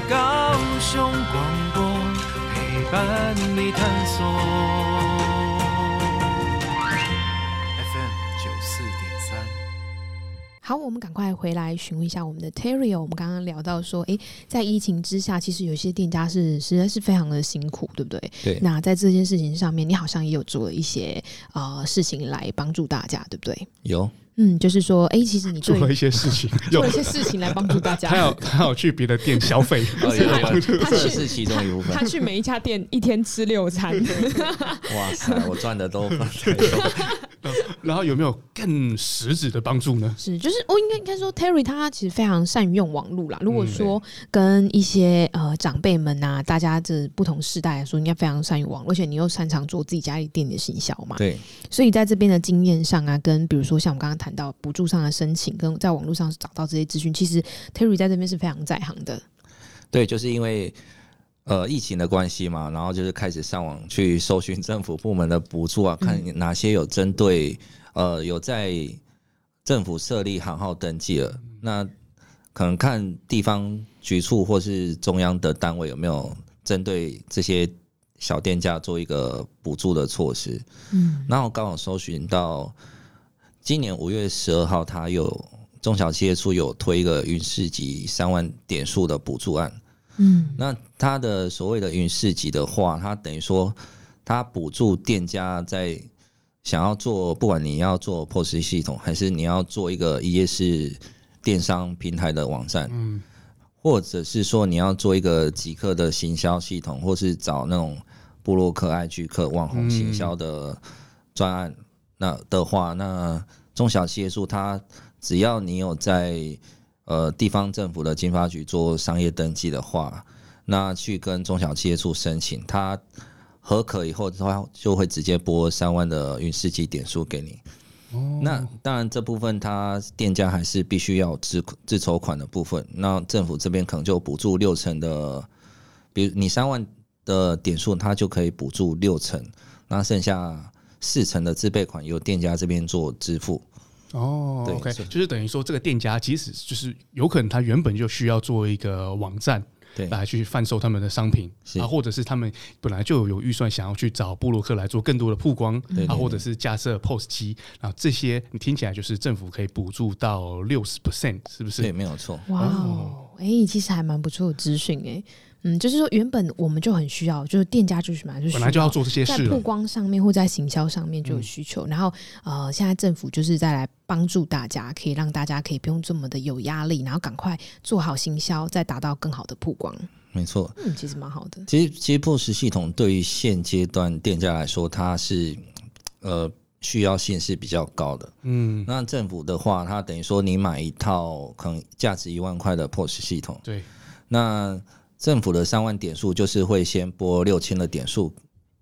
S4: 高雄广播陪伴你探索。
S2: 好，我们赶快回来询问一下我们的 Terry。我们刚刚聊到说，诶，在疫情之下，其实有些店家是实在是非常的辛苦，对不对？
S3: 对。
S2: 那在这件事情上面，你好像也有做了一些呃事情来帮助大家，对不对？
S3: 有。
S2: 嗯，就是说，哎，其实你
S1: 做了一些事情，(laughs)
S2: 做了一些事情来帮助大家。
S1: 他有他有去别的店消费，(laughs) (laughs)
S2: 他去
S3: 是其中一部分。
S2: 他去每一家店一天吃六餐。
S3: 哇塞，我赚的都太多。(laughs)
S1: 然后有没有更实质的帮助呢？
S2: 是，就是我应该应该说，Terry 他其实非常善于用网络啦。如果说跟一些呃长辈们啊，大家这不同世代来说，应该非常善于网络，而且你又擅长做自己家里店的行销嘛。
S3: 对。
S2: 所以在这边的经验上啊，跟比如说像我们刚刚谈到补助上的申请，跟在网络上找到这些资讯，其实 Terry 在这边是非常在行的。
S3: 对，就是因为呃疫情的关系嘛，然后就是开始上网去搜寻政府部门的补助啊，看哪些有针对。呃，有在政府设立行号登记了，那可能看地方局处或是中央的单位有没有针对这些小店家做一个补助的措施。嗯，然后刚好搜寻到今年五月十二号，他有中小企业处有推一个云市级三万点数的补助案。嗯，那他的所谓的云市集的话，他等于说他补助店家在。想要做，不管你要做 POS 系统，还是你要做一个一页式电商平台的网站，嗯，或者是说你要做一个极客的行销系统，或是找那种布洛克、IG 客、网红行销的专案，那的话，那中小企业数它只要你有在呃地方政府的经发局做商业登记的话，那去跟中小企业处申请，它。核可以后的话，就会直接拨三万的云市集点数给你。那当然这部分他店家还是必须要自自筹款的部分。那政府这边可能就补助六成的，比如你三万的点数，他就可以补助六成，那剩下四成的自备款由店家这边做支付。
S1: 哦，对，OK，就是等于说这个店家即使就是有可能他原本就需要做一个网站。对，来去贩售他们的商品啊，或者是他们本来就有预算想要去找布洛克来做更多的曝光啊，或者是架设 POS 机啊，这些你听起来就是政府可以补助到六十 percent，是不是？
S3: 对，没有错。
S2: 哇哦，哎，其实还蛮不错的资讯哎。嗯，就是说原本我们就很需要，就是店家就是嘛，就是
S1: 本来就要做这些事，
S2: 在曝光上面或在行销上面就有需求。嗯、然后呃，现在政府就是再来帮助大家，可以让大家可以不用这么的有压力，然后赶快做好行销，再达到更好的曝光。
S3: 没错，
S2: 嗯，其实蛮好的。
S3: 其实，其实 POS 系统对于现阶段店家来说，它是呃需要性是比较高的。嗯，那政府的话，它等于说你买一套可能价值一万块的 POS 系统，
S1: 对，
S3: 那。政府的三万点数就是会先拨六千的点数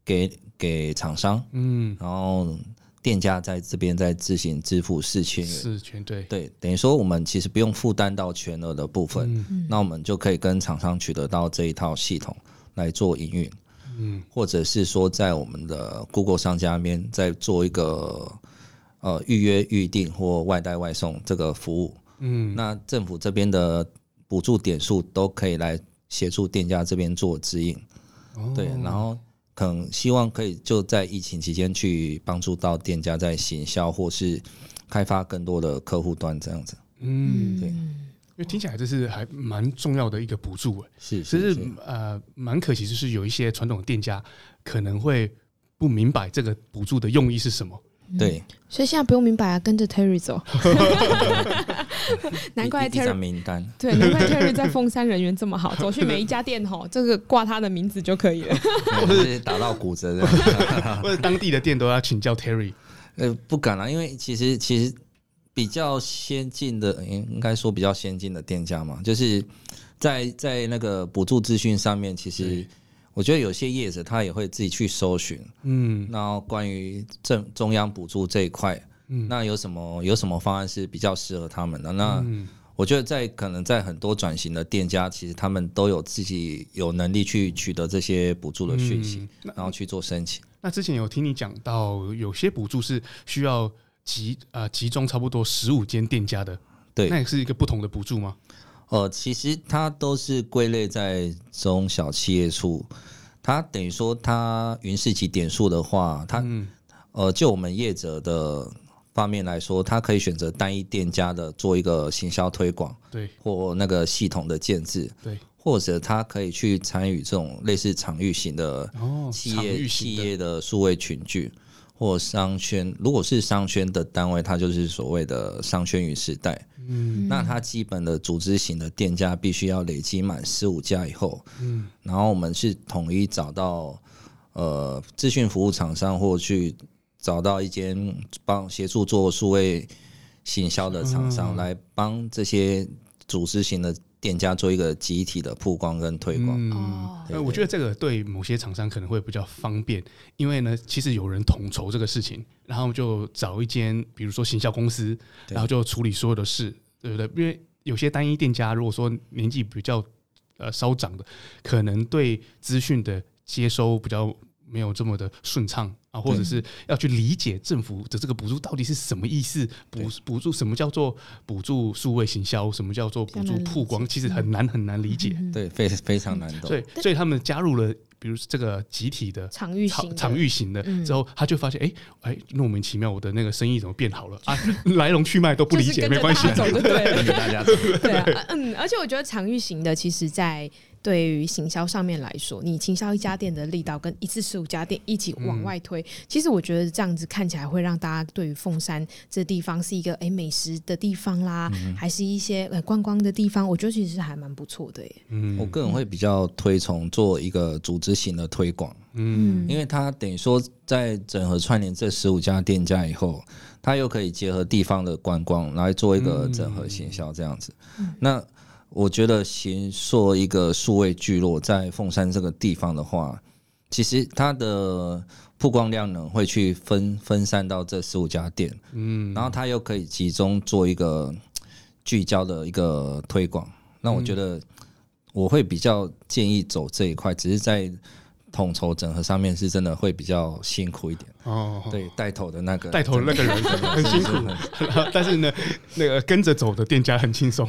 S3: 给给厂商，嗯，然后店家在这边再自行支付四千元，
S1: 四千对。
S3: 对，等于说我们其实不用负担到全额的部分，嗯，那我们就可以跟厂商取得到这一套系统来做营运，嗯，或者是说在我们的 Google 商家那边再做一个呃预约预定或外带外送这个服务，嗯，那政府这边的补助点数都可以来。协助店家这边做指引，对，然后可能希望可以就在疫情期间去帮助到店家在行销或是开发更多的客户端这样子。
S1: 嗯，对，因为听起来这是还蛮重要的一个补助，
S3: 是，是，是，
S1: 其实呃蛮可惜，就是有一些传统店家可能会不明白这个补助的用意是什么。
S3: 对，
S2: 所以现在不用明白啊，跟着 Terry 走。(laughs) (laughs) 难怪 Terry
S3: 名单，
S2: 对，难怪 Terry 在凤山人缘这么好，走去每一家店吼，这个挂他的名字就可以了。(laughs)
S3: 或是打到骨折的，(laughs)
S1: 或者当地的店都要请教 Terry。
S3: 呃，不敢了，因为其实其实比较先进的，应应该说比较先进的店家嘛，就是在在那个补助资讯上面，其实。我觉得有些业者他也会自己去搜寻，嗯，然后关于政中央补助这一块，嗯，那有什么有什么方案是比较适合他们的？那我觉得在可能在很多转型的店家，其实他们都有自己有能力去取得这些补助的讯息，然后去做申请。
S1: 那之前有听你讲到，有些补助是需要集呃集中差不多十五间店家的，
S3: 对，
S1: 那也是一个不同的补助吗？
S3: 呃，其实它都是归类在中小企业处，它等于说它云市集点数的话，它、嗯、呃就我们业者的方面来说，他可以选择单一店家的做一个行销推广，
S1: 对，
S3: 或那个系统的建制，
S1: 对，
S3: 或者他可以去参与这种类似场域型的企业、哦、企业的数位群聚。或商圈，如果是商圈的单位，它就是所谓的商圈与时代。嗯，那它基本的组织型的店家必须要累积满十五家以后，嗯，然后我们是统一找到呃资讯服务厂商或去找到一间帮协助做数位行销的厂商，来帮这些组织型的店家做一个集体的曝光跟推广。
S2: 哦，
S1: 呃，我觉得这个对某些厂商可能会比较方便，因为呢，其实有人统筹这个事情，然后就找一间，比如说行销公司，然后就处理所有的事，对不对？因为有些单一店家，如果说年纪比较呃稍长的，可能对资讯的接收比较没有这么的顺畅啊，或者是要去理解政府的这个补助到底是什么意思，补补助什么叫做补助数位行销，什么叫做补助曝光，其实很难很难理解，
S3: 对，非非常难懂。
S1: 所以所以他们加入了。比如这个集体的
S2: 场域型
S1: 场域型的之后，他就发现，哎哎，莫名其妙，我的那个生意怎么变好了啊？(laughs) 来龙去脉都不理解，没关系，
S2: 走对，跟
S3: 着大家走。
S2: 对啊，嗯，而且我觉得场域型的，其实在对于行销上面来说，你行销一家店的力道跟一次十五家店一起往外推，其实我觉得这样子看起来会让大家对于凤山这地方是一个哎美食的地方啦，还是一些呃观光的地方，我觉得其实还蛮不错的耶。
S3: 嗯，我个人会比较推崇做一个组织型的推广，嗯，因为它等于说在整合串联这十五家店家以后，它又可以结合地方的观光来做一个整合行销这样子。那我觉得行说一个数位聚落在凤山这个地方的话，其实它的曝光量呢会去分分散到这十五家店，嗯，然后它又可以集中做一个聚焦的一个推广。那我觉得。我会比较建议走这一块，只是在统筹整合上面是真的会比较辛苦一点哦。对，带头的那个
S1: 带头的那个人很辛苦，(laughs) 但是呢，那个跟着走的店家很轻松。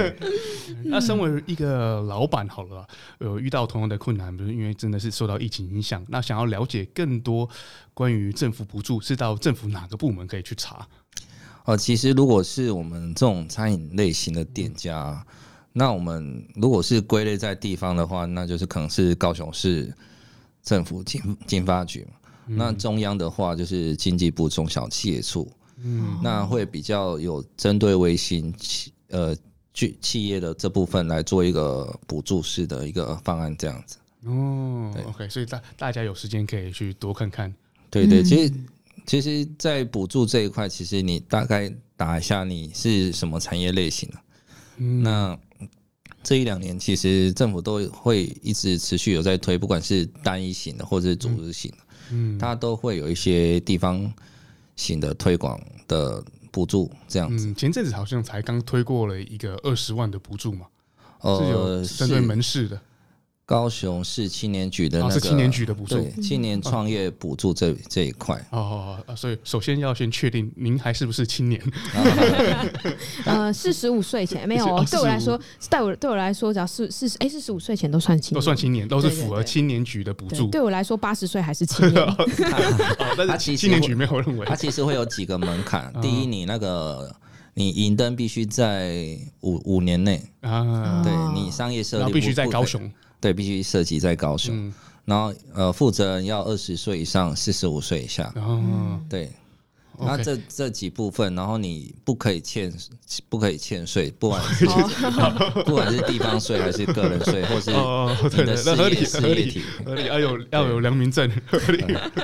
S1: (laughs) 那身为一个老板，好了，有遇到同样的困难，比如因为真的是受到疫情影响，那想要了解更多关于政府补助，是到政府哪个部门可以去查？
S3: 哦，其实如果是我们这种餐饮类型的店家。那我们如果是归类在地方的话，那就是可能是高雄市政府经经发局嘛。那中央的话就是经济部中小企业处。嗯，那会比较有针对微型企呃企企业的这部分来做一个补助式的一个方案，这样子。
S1: 哦，OK，所以大大家有时间可以去多看看。
S3: 对对，其实其实，在补助这一块，其实你大概打一下你是什么产业类型的，那。这一两年，其实政府都会一直持续有在推，不管是单一型的或者是组织型的，嗯，它都会有一些地方型的推广的补助这样子。
S1: 嗯，前阵子好像才刚推过了一个二十万的补助嘛，呃，是针对门市的。
S3: 高雄市青年局的那个，
S1: 是青年局的补助，
S3: 青年创业补助这这一块。
S1: 哦，所以首先要先确定您还是不是青年？(laughs)
S2: 呃，四十五岁前没有哦。对我来说，对我对我来说，只要四四十哎，四十五岁前都算青年，
S1: 都算青年，都是符合青年局的补助。
S2: 对我来说，八十岁还是青年。(laughs)
S1: 哦但是青年局没有认为，
S3: 它其实会有几个门槛。第一，你那个你营登必须在五五年内啊，对你商业设立
S1: 必须在高雄。
S3: 对，必须涉及在高雄，嗯、然后呃，负责人要二十岁以上，四十五岁以下。哦，对，那这这几部分，然后你不可以欠，不可以欠税，不管 (laughs) 是不管是地方税还是个人税，或是你的事业事业体，
S1: 合理要有要有良民证，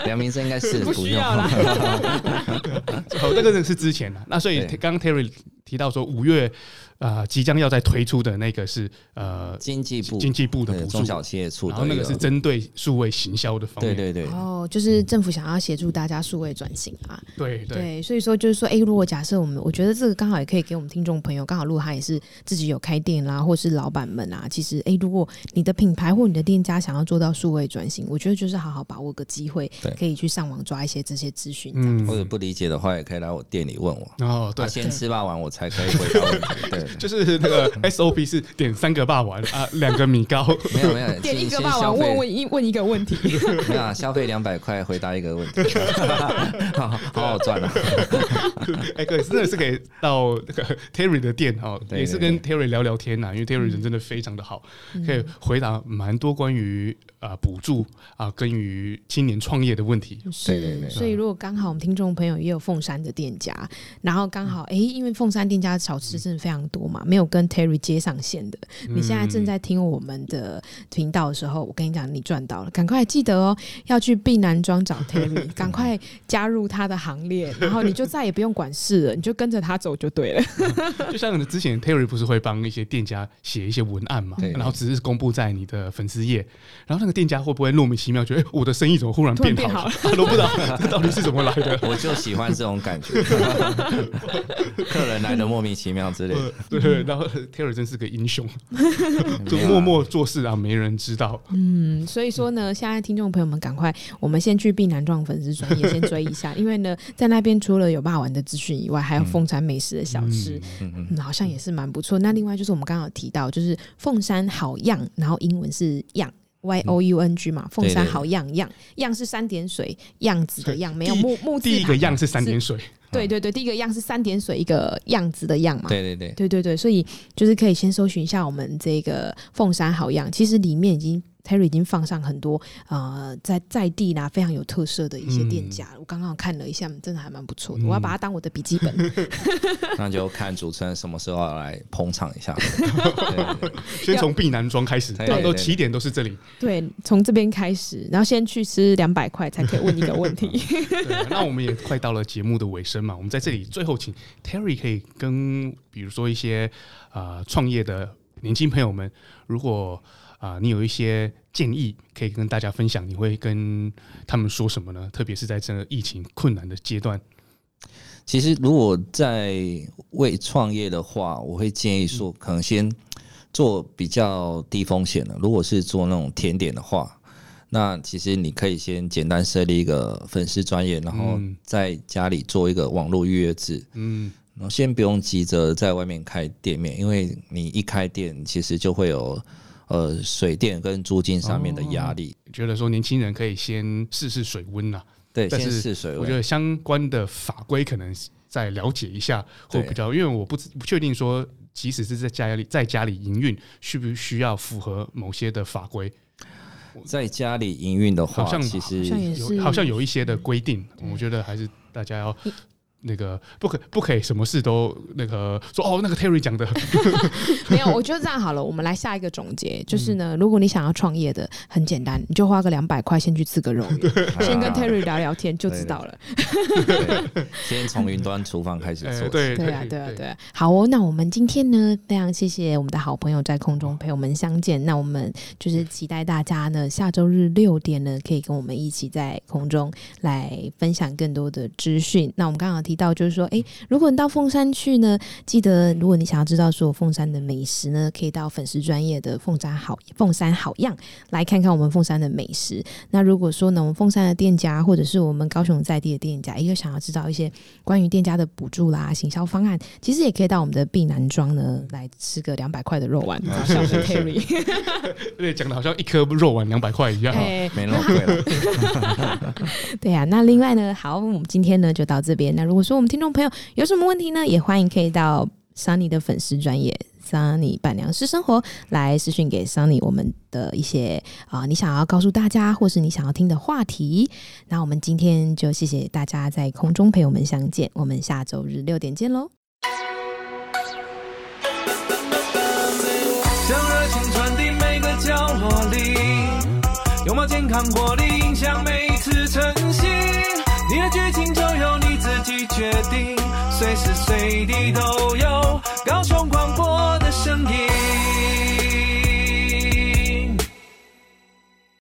S3: 良民证应该是
S2: 不用了。(laughs)
S1: 好，这个是之前的，那所以刚刚 Terry 提到说五月。啊，即将要再推出的那个是呃
S3: 经济部
S1: 经济部的补助
S3: 中小企业处，
S1: 然后那个是针对数位行销的方面。
S3: 对对对。
S2: 哦，就是政府想要协助大家数位转型啊。
S1: 对
S2: 对。所以说就是说，哎，如果假设我们，我觉得这个刚好也可以给我们听众朋友，刚好如果他也是自己有开店啦，或是老板们啊，其实哎，如果你的品牌或你的店家想要做到数位转型，我觉得就是好好把握个机会，可以去上网抓一些这些资讯。嗯。
S3: 或者不理解的话，也可以来我店里问我。
S1: 哦，对。
S3: 先吃霸王，我才可以回答问题。对。
S1: 就是那个 (laughs) SOP 是点三个霸王啊，两个米糕，(laughs)
S3: 没有没有，
S2: 点一个霸王，问问一问一个问题，(laughs)
S3: 没有消费两百块回答一个问题，好好赚啊。
S1: 哎，对，真的是可以到那个 Terry 的店哈，也是跟 Terry 聊聊天呐，因为 Terry 人真的非常的好，可以回答蛮多关于啊补助啊跟于青年创业的问题。
S2: 对对对，所以如果刚好我们听众朋友也有凤山的店家，然后刚好哎，因为凤山店家的小吃真的非常多。嘛，没有跟 Terry 接上线的，你现在正在听我们的频道的时候，我跟你讲，你赚到了，赶快记得哦，要去避难庄找 Terry，(laughs) 赶快加入他的行列，然后你就再也不用管事了，你就跟着他走就对了。(laughs)
S1: 就像之前 Terry 不是会帮一些店家写一些文案嘛，然后只是公布在你的粉丝页，然后那个店家会不会莫名其妙觉得，哎，我的生意怎么忽然变好了？都 (laughs) 不知道这到底是怎么来的。(laughs)
S3: 我就喜欢这种感觉，(laughs) 客人来的莫名其妙之类的。
S1: 对对，然后 Terry 真是个英雄，就默默做事啊，没人知道。
S2: 嗯，所以说呢，现在听众朋友们，赶快，我们先去避难庄粉丝专页先追一下，因为呢，在那边除了有霸王的资讯以外，还有凤山美食的小吃，嗯嗯，好像也是蛮不错。那另外就是我们刚刚有提到，就是凤山好样，然后英文是样。Y O U N G 嘛，凤山好样样样是三点水样子的样，没有木木字。(laughs)
S1: 第一个样是三点水，
S2: 对对对，第一个样是三点水一个样子的样嘛。
S3: 对对对
S2: 对对对，所以就是可以先搜寻一下我们这个凤山好样，其实里面已经。Terry 已经放上很多呃，在在地啦，非常有特色的一些店家。嗯、我刚刚看了一下，真的还蛮不错的。嗯、我要把它当我的笔记本。(laughs)
S3: 那就看主持人什么时候要来捧场一下。(laughs)
S1: 先从避难庄开始，对，都起点都是这里。
S2: 对，从这边开始，然后先去吃两百块，才可以问一个问题。(laughs)
S1: 对，那我们也快到了节目的尾声嘛，我们在这里最后请 Terry 可以跟，比如说一些呃创业的年轻朋友们，如果。啊，你有一些建议可以跟大家分享，你会跟他们说什么呢？特别是在这个疫情困难的阶段。
S3: 其实，如果在为创业的话，我会建议说，可能先做比较低风险的。如果是做那种甜点的话，那其实你可以先简单设立一个粉丝专业，然后在家里做一个网络预约制。嗯，然后先不用急着在外面开店面，因为你一开店，其实就会有。呃，水电跟租金上面的压力，
S1: 哦，觉得说年轻人可以先试试水温呐。
S3: 对，
S1: 但是
S3: 先试水温。
S1: 我觉得相关的法规可能再了解一下，会比较，因为我不不确定说，即使是在家里在家里营运，需不需要符合某些的法规？
S3: 在家里营运的话，
S1: 好像
S3: 其实
S1: 有好像有一些的规定，我觉得还是大家要。那个不可不可以什么事都那个说哦，那个 Terry 讲的 (laughs)
S2: 没有，我觉得这样好了，我们来下一个总结，就是呢，如果你想要创业的，很简单，你就花个两百块先去吃个肉，(laughs) 先跟 Terry 聊聊天就知道了。
S3: 先从云端厨房开始做，(laughs)
S1: 对
S2: 对啊对啊对啊。好哦，那我们今天呢，非常谢谢我们的好朋友在空中陪我们相见，那我们就是期待大家呢，下周日六点呢，可以跟我们一起在空中来分享更多的资讯。那我们刚刚。提到就是说，哎，如果你到凤山去呢，记得如果你想要知道说凤山的美食呢，可以到粉丝专业的凤山好凤山好样来看看我们凤山的美食。那如果说呢，我们凤山的店家或者是我们高雄在地的店家，一个想要知道一些关于店家的补助啦、行销方案，其实也可以到我们的避南庄呢来吃个两百块的肉丸。(laughs)
S1: 对，讲的好像一颗肉丸两百块一样，
S3: 欸、没那么贵
S2: 了。(laughs) 对啊，那另外呢，好，我们今天呢就到这边。那如果我说我们听众朋友有什么问题呢？也欢迎可以到 Sunny 的粉丝专业 Sunny 板娘私生活来私讯给 Sunny 我们的一些啊、你想要告诉大家或是你想要听的话题。那我们今天就谢谢大家在空中陪我们相见，我们下周日六点见喽！将热情传递每个角落里，拥抱健康活力，影响每